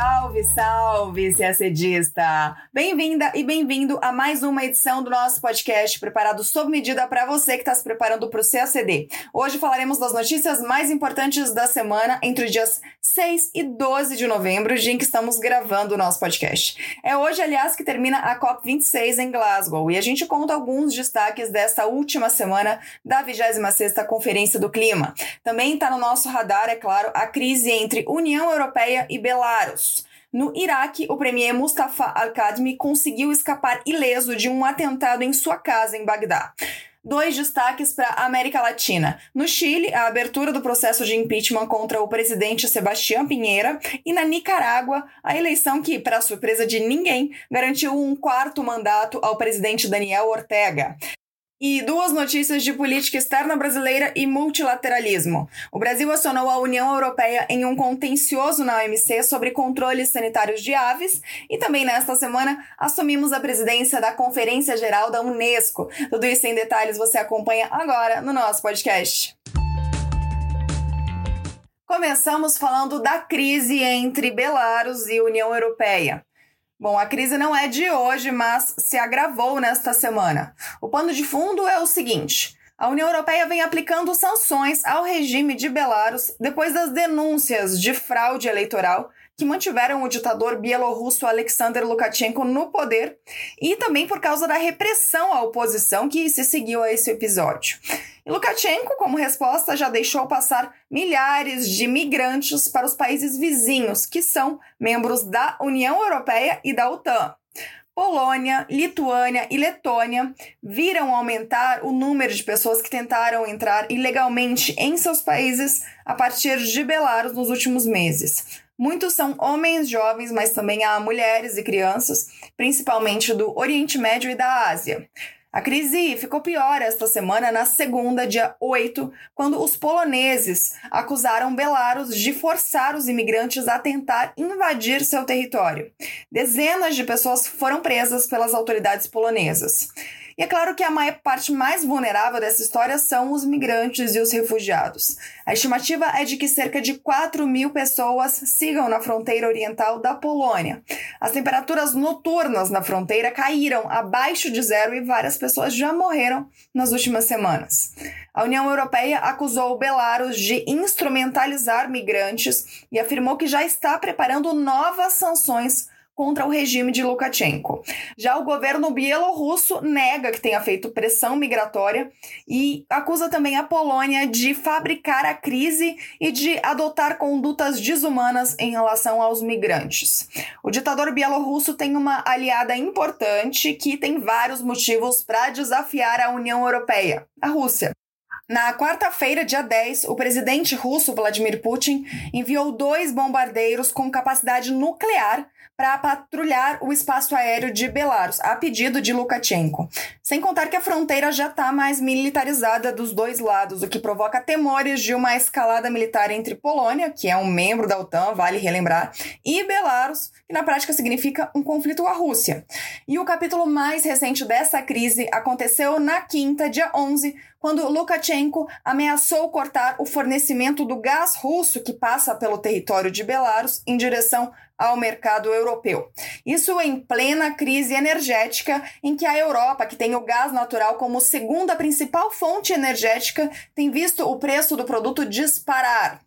Salve, salve, CACDista! Bem-vinda e bem-vindo a mais uma edição do nosso podcast preparado sob medida para você que está se preparando para o CACD. Hoje falaremos das notícias mais importantes da semana entre os dias 6 e 12 de novembro, dia em que estamos gravando o nosso podcast. É hoje, aliás, que termina a COP26 em Glasgow e a gente conta alguns destaques desta última semana da 26ª Conferência do Clima. Também está no nosso radar, é claro, a crise entre União Europeia e Belarus. No Iraque, o premier Mustafa al-Kadhimi conseguiu escapar ileso de um atentado em sua casa em Bagdá. Dois destaques para a América Latina. No Chile, a abertura do processo de impeachment contra o presidente Sebastião Pinheira. E na Nicarágua, a eleição que, para surpresa de ninguém, garantiu um quarto mandato ao presidente Daniel Ortega. E duas notícias de política externa brasileira e multilateralismo. O Brasil acionou a União Europeia em um contencioso na OMC sobre controles sanitários de aves e também nesta semana assumimos a presidência da Conferência Geral da Unesco. Tudo isso em detalhes você acompanha agora no nosso podcast. Começamos falando da crise entre Belarus e União Europeia. Bom, a crise não é de hoje, mas se agravou nesta semana. O pano de fundo é o seguinte: a União Europeia vem aplicando sanções ao regime de Belarus depois das denúncias de fraude eleitoral que mantiveram o ditador bielorrusso Alexander Lukashenko no poder e também por causa da repressão à oposição que se seguiu a esse episódio. Lukashenko, como resposta, já deixou passar milhares de migrantes para os países vizinhos, que são membros da União Europeia e da OTAN. Polônia, Lituânia e Letônia viram aumentar o número de pessoas que tentaram entrar ilegalmente em seus países a partir de Belarus nos últimos meses. Muitos são homens jovens, mas também há mulheres e crianças, principalmente do Oriente Médio e da Ásia. A crise ficou pior esta semana, na segunda, dia 8, quando os poloneses acusaram Belarus de forçar os imigrantes a tentar invadir seu território. Dezenas de pessoas foram presas pelas autoridades polonesas. E é claro que a maior parte mais vulnerável dessa história são os migrantes e os refugiados. A estimativa é de que cerca de 4 mil pessoas sigam na fronteira oriental da Polônia. As temperaturas noturnas na fronteira caíram abaixo de zero e várias pessoas já morreram nas últimas semanas. A União Europeia acusou Belarus de instrumentalizar migrantes e afirmou que já está preparando novas sanções contra o regime de Lukashenko. Já o governo bielorrusso nega que tenha feito pressão migratória e acusa também a Polônia de fabricar a crise e de adotar condutas desumanas em relação aos migrantes. O ditador bielorrusso tem uma aliada importante que tem vários motivos para desafiar a União Europeia, a Rússia. Na quarta-feira, dia 10, o presidente russo Vladimir Putin enviou dois bombardeiros com capacidade nuclear para patrulhar o espaço aéreo de Belarus, a pedido de Lukashenko. Sem contar que a fronteira já está mais militarizada dos dois lados, o que provoca temores de uma escalada militar entre Polônia, que é um membro da OTAN, vale relembrar, e Belarus, que na prática significa um conflito com a Rússia. E o capítulo mais recente dessa crise aconteceu na quinta, dia 11, quando Lukashenko ameaçou cortar o fornecimento do gás russo que passa pelo território de Belarus em direção ao mercado europeu. Isso em plena crise energética, em que a Europa, que tem o gás natural como segunda principal fonte energética, tem visto o preço do produto disparar.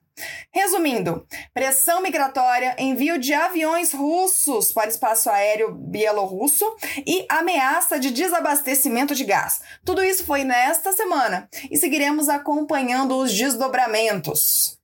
Resumindo, pressão migratória, envio de aviões russos para o espaço aéreo bielorrusso e ameaça de desabastecimento de gás. Tudo isso foi nesta semana e seguiremos acompanhando os desdobramentos.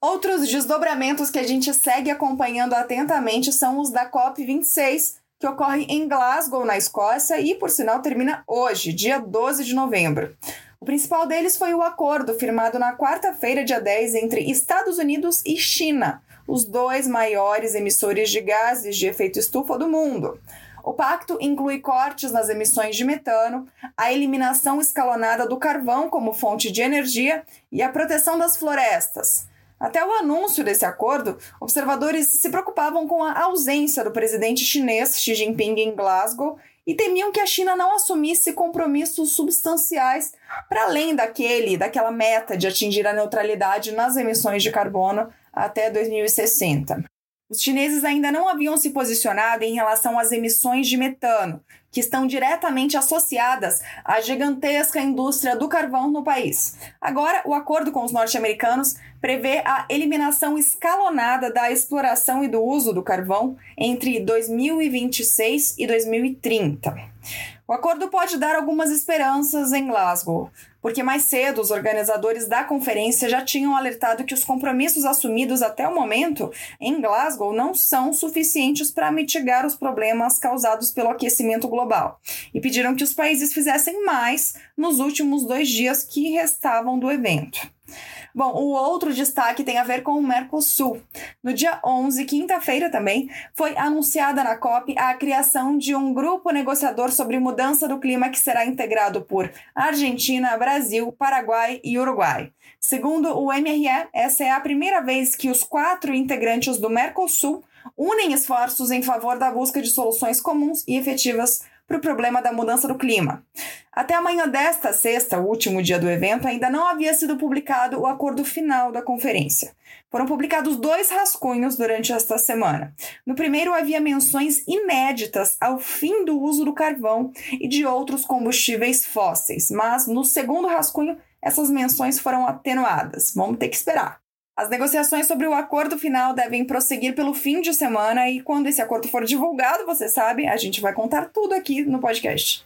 Outros desdobramentos que a gente segue acompanhando atentamente são os da COP26, que ocorre em Glasgow, na Escócia, e por sinal termina hoje, dia 12 de novembro. O principal deles foi o acordo firmado na quarta-feira, dia 10, entre Estados Unidos e China, os dois maiores emissores de gases de efeito estufa do mundo. O pacto inclui cortes nas emissões de metano, a eliminação escalonada do carvão como fonte de energia e a proteção das florestas. Até o anúncio desse acordo, observadores se preocupavam com a ausência do presidente chinês Xi Jinping em Glasgow e temiam que a China não assumisse compromissos substanciais para além daquele, daquela meta de atingir a neutralidade nas emissões de carbono até 2060. Os chineses ainda não haviam se posicionado em relação às emissões de metano, que estão diretamente associadas à gigantesca indústria do carvão no país. Agora, o acordo com os norte-americanos prevê a eliminação escalonada da exploração e do uso do carvão entre 2026 e 2030. O acordo pode dar algumas esperanças em Glasgow, porque mais cedo os organizadores da conferência já tinham alertado que os compromissos assumidos até o momento em Glasgow não são suficientes para mitigar os problemas causados pelo aquecimento global e pediram que os países fizessem mais nos últimos dois dias que restavam do evento. Bom, o outro destaque tem a ver com o Mercosul. No dia 11, quinta-feira também, foi anunciada na COP a criação de um grupo negociador sobre mudança do clima que será integrado por Argentina, Brasil, Paraguai e Uruguai. Segundo o MRE, essa é a primeira vez que os quatro integrantes do Mercosul unem esforços em favor da busca de soluções comuns e efetivas para o problema da mudança do clima. Até amanhã desta sexta, o último dia do evento, ainda não havia sido publicado o acordo final da conferência. Foram publicados dois rascunhos durante esta semana. No primeiro, havia menções inéditas ao fim do uso do carvão e de outros combustíveis fósseis, mas no segundo rascunho, essas menções foram atenuadas. Vamos ter que esperar. As negociações sobre o acordo final devem prosseguir pelo fim de semana e quando esse acordo for divulgado, você sabe, a gente vai contar tudo aqui no podcast.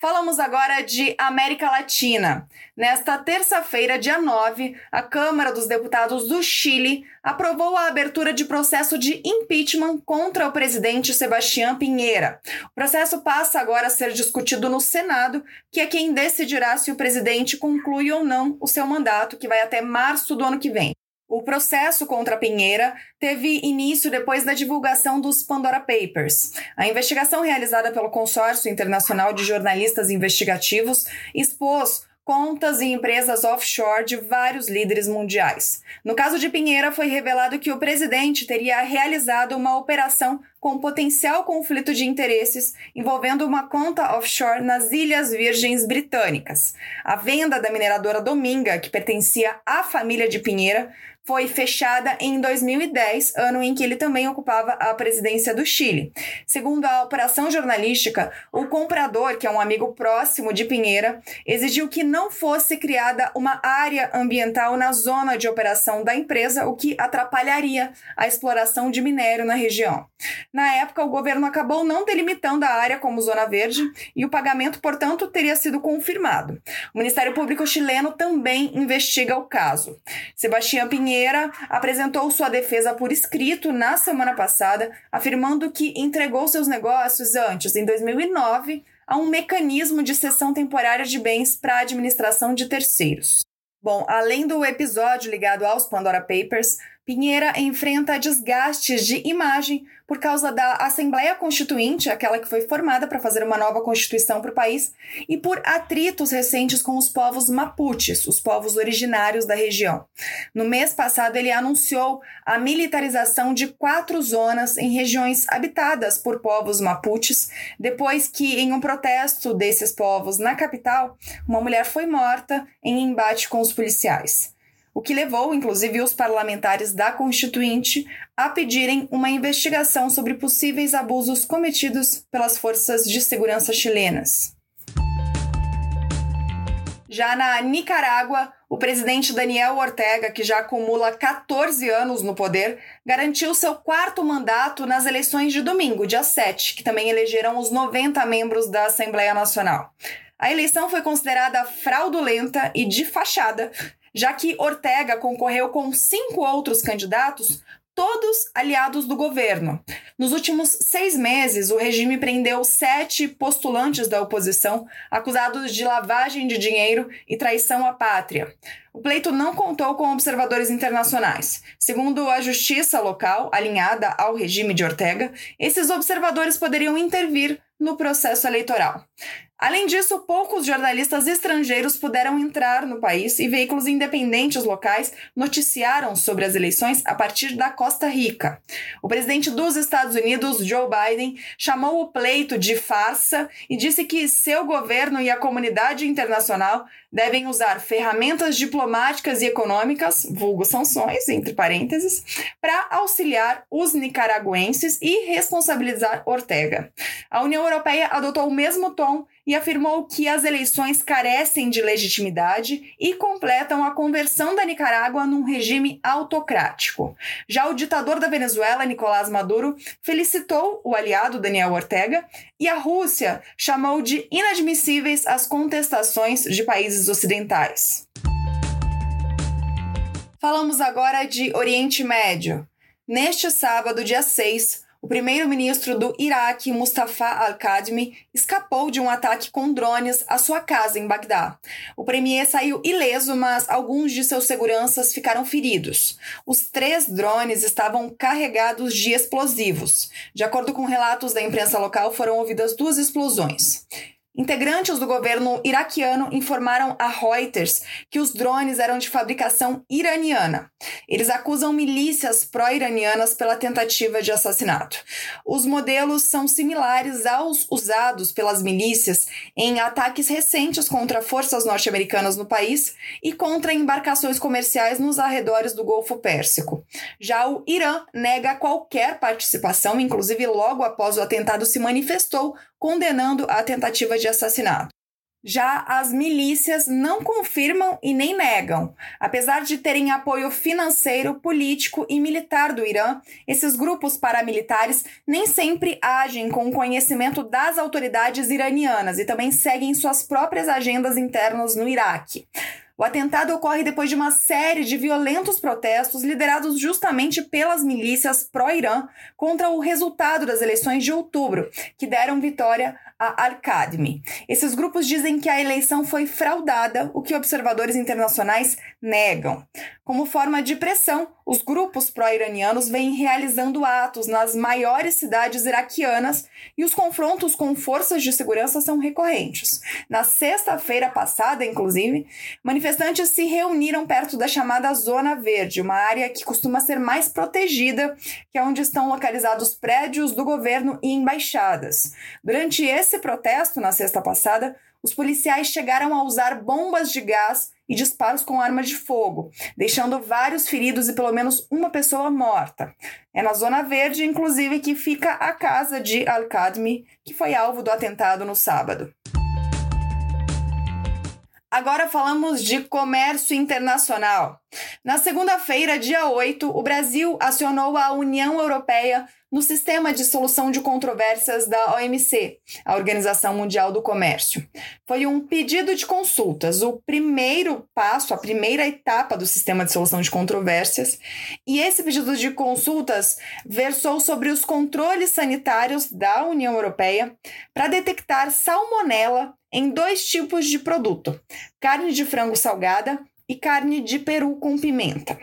Falamos agora de América Latina. Nesta terça-feira, dia 9, a Câmara dos Deputados do Chile aprovou a abertura de processo de impeachment contra o presidente Sebastián Pinheira. O processo passa agora a ser discutido no Senado, que é quem decidirá se o presidente conclui ou não o seu mandato, que vai até março do ano que vem. O processo contra Pinheira teve início depois da divulgação dos Pandora Papers. A investigação realizada pelo Consórcio Internacional de Jornalistas Investigativos expôs contas e empresas offshore de vários líderes mundiais. No caso de Pinheira, foi revelado que o presidente teria realizado uma operação com potencial conflito de interesses envolvendo uma conta offshore nas Ilhas Virgens Britânicas. A venda da mineradora Dominga, que pertencia à família de Pinheira, foi fechada em 2010, ano em que ele também ocupava a presidência do Chile. Segundo a operação jornalística, o comprador, que é um amigo próximo de Pinheira, exigiu que não fosse criada uma área ambiental na zona de operação da empresa, o que atrapalharia a exploração de minério na região. Na época, o governo acabou não delimitando a área como zona verde e o pagamento, portanto, teria sido confirmado. O Ministério Público chileno também investiga o caso. Sebastião Pinheira Pinheira apresentou sua defesa por escrito na semana passada, afirmando que entregou seus negócios antes, em 2009, a um mecanismo de cessão temporária de bens para a administração de terceiros. Bom, além do episódio ligado aos Pandora Papers, Pinheira enfrenta desgastes de imagem por causa da Assembleia Constituinte, aquela que foi formada para fazer uma nova constituição para o país, e por atritos recentes com os povos mapuches, os povos originários da região. No mês passado, ele anunciou a militarização de quatro zonas em regiões habitadas por povos mapuches, depois que, em um protesto desses povos na capital, uma mulher foi morta em embate com os policiais o que levou, inclusive, os parlamentares da Constituinte a pedirem uma investigação sobre possíveis abusos cometidos pelas forças de segurança chilenas. Já na Nicarágua, o presidente Daniel Ortega, que já acumula 14 anos no poder, garantiu seu quarto mandato nas eleições de domingo, dia 7, que também elegeram os 90 membros da Assembleia Nacional. A eleição foi considerada fraudulenta e de fachada já que Ortega concorreu com cinco outros candidatos, todos aliados do governo. Nos últimos seis meses, o regime prendeu sete postulantes da oposição acusados de lavagem de dinheiro e traição à pátria. O pleito não contou com observadores internacionais. Segundo a justiça local, alinhada ao regime de Ortega, esses observadores poderiam intervir no processo eleitoral. Além disso, poucos jornalistas estrangeiros puderam entrar no país e veículos independentes locais noticiaram sobre as eleições a partir da Costa Rica. O presidente dos Estados Unidos, Joe Biden, chamou o pleito de farsa e disse que seu governo e a comunidade internacional devem usar ferramentas diplomáticas e econômicas, vulgo sanções, entre parênteses, para auxiliar os nicaragüenses e responsabilizar Ortega. A União Europeia adotou o mesmo tom e afirmou que as eleições carecem de legitimidade e completam a conversão da Nicarágua num regime autocrático. Já o ditador da Venezuela, Nicolás Maduro, felicitou o aliado Daniel Ortega e a Rússia chamou de inadmissíveis as contestações de países ocidentais. Falamos agora de Oriente Médio. Neste sábado, dia 6, o primeiro-ministro do Iraque, Mustafa al-Kadhimi, escapou de um ataque com drones à sua casa em Bagdá. O premier saiu ileso, mas alguns de seus seguranças ficaram feridos. Os três drones estavam carregados de explosivos. De acordo com relatos da imprensa local, foram ouvidas duas explosões. Integrantes do governo iraquiano informaram a Reuters que os drones eram de fabricação iraniana. Eles acusam milícias pró-iranianas pela tentativa de assassinato. Os modelos são similares aos usados pelas milícias em ataques recentes contra forças norte-americanas no país e contra embarcações comerciais nos arredores do Golfo Pérsico. Já o Irã nega qualquer participação, inclusive logo após o atentado se manifestou condenando a tentativa de assassinato. Já as milícias não confirmam e nem negam. Apesar de terem apoio financeiro, político e militar do Irã, esses grupos paramilitares nem sempre agem com o conhecimento das autoridades iranianas e também seguem suas próprias agendas internas no Iraque. O atentado ocorre depois de uma série de violentos protestos liderados justamente pelas milícias pró-Irã contra o resultado das eleições de outubro, que deram vitória a Al-Qadmi. Esses grupos dizem que a eleição foi fraudada, o que observadores internacionais negam. Como forma de pressão, os grupos pró-iranianos vêm realizando atos nas maiores cidades iraquianas e os confrontos com forças de segurança são recorrentes. Na sexta-feira passada, inclusive, manifestantes se reuniram perto da chamada Zona Verde, uma área que costuma ser mais protegida, que é onde estão localizados prédios do governo e embaixadas. Durante esse Nesse protesto, na sexta passada, os policiais chegaram a usar bombas de gás e disparos com arma de fogo, deixando vários feridos e pelo menos uma pessoa morta. É na Zona Verde, inclusive, que fica a casa de Al-Qadmi, que foi alvo do atentado no sábado. Agora falamos de comércio internacional. Na segunda-feira, dia 8, o Brasil acionou a União Europeia no sistema de solução de controvérsias da OMC, a Organização Mundial do Comércio. Foi um pedido de consultas, o primeiro passo, a primeira etapa do sistema de solução de controvérsias, e esse pedido de consultas versou sobre os controles sanitários da União Europeia para detectar salmonela em dois tipos de produto: carne de frango salgada e carne de peru com pimenta.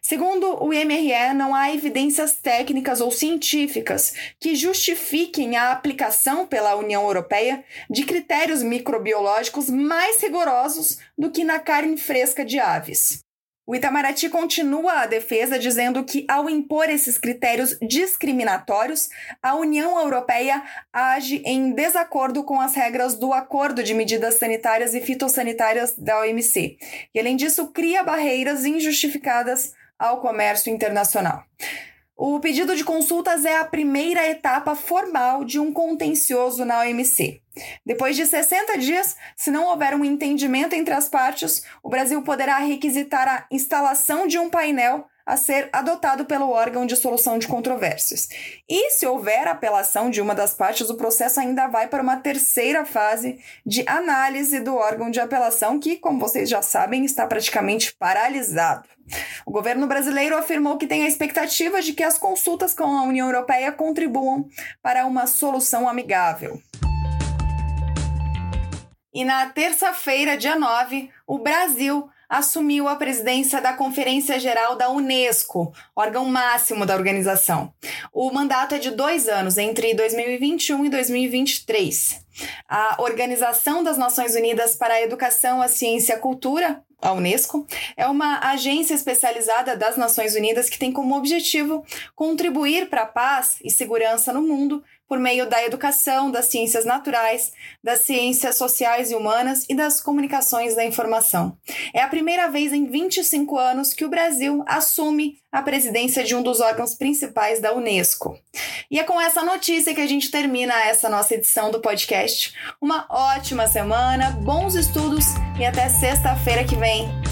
Segundo o MRE, não há evidências técnicas ou científicas que justifiquem a aplicação pela União Europeia de critérios microbiológicos mais rigorosos do que na carne fresca de aves. O Itamaraty continua a defesa dizendo que, ao impor esses critérios discriminatórios, a União Europeia age em desacordo com as regras do Acordo de Medidas Sanitárias e Fitossanitárias da OMC. E, além disso, cria barreiras injustificadas ao comércio internacional. O pedido de consultas é a primeira etapa formal de um contencioso na OMC. Depois de 60 dias, se não houver um entendimento entre as partes, o Brasil poderá requisitar a instalação de um painel a ser adotado pelo órgão de solução de controvérsias. E se houver apelação de uma das partes, o processo ainda vai para uma terceira fase de análise do órgão de apelação, que, como vocês já sabem, está praticamente paralisado. O governo brasileiro afirmou que tem a expectativa de que as consultas com a União Europeia contribuam para uma solução amigável. E na terça-feira, dia 9, o Brasil assumiu a presidência da Conferência Geral da Unesco, órgão máximo da organização. O mandato é de dois anos, entre 2021 e 2023. A Organização das Nações Unidas para a Educação, a Ciência e a Cultura, a Unesco, é uma agência especializada das Nações Unidas que tem como objetivo contribuir para a paz e segurança no mundo por meio da educação, das ciências naturais, das ciências sociais e humanas e das comunicações da informação. É a primeira vez em 25 anos que o Brasil assume a presidência de um dos órgãos principais da Unesco. E é com essa notícia que a gente termina essa nossa edição do podcast. Uma ótima semana, bons estudos e até sexta-feira que vem. Bye.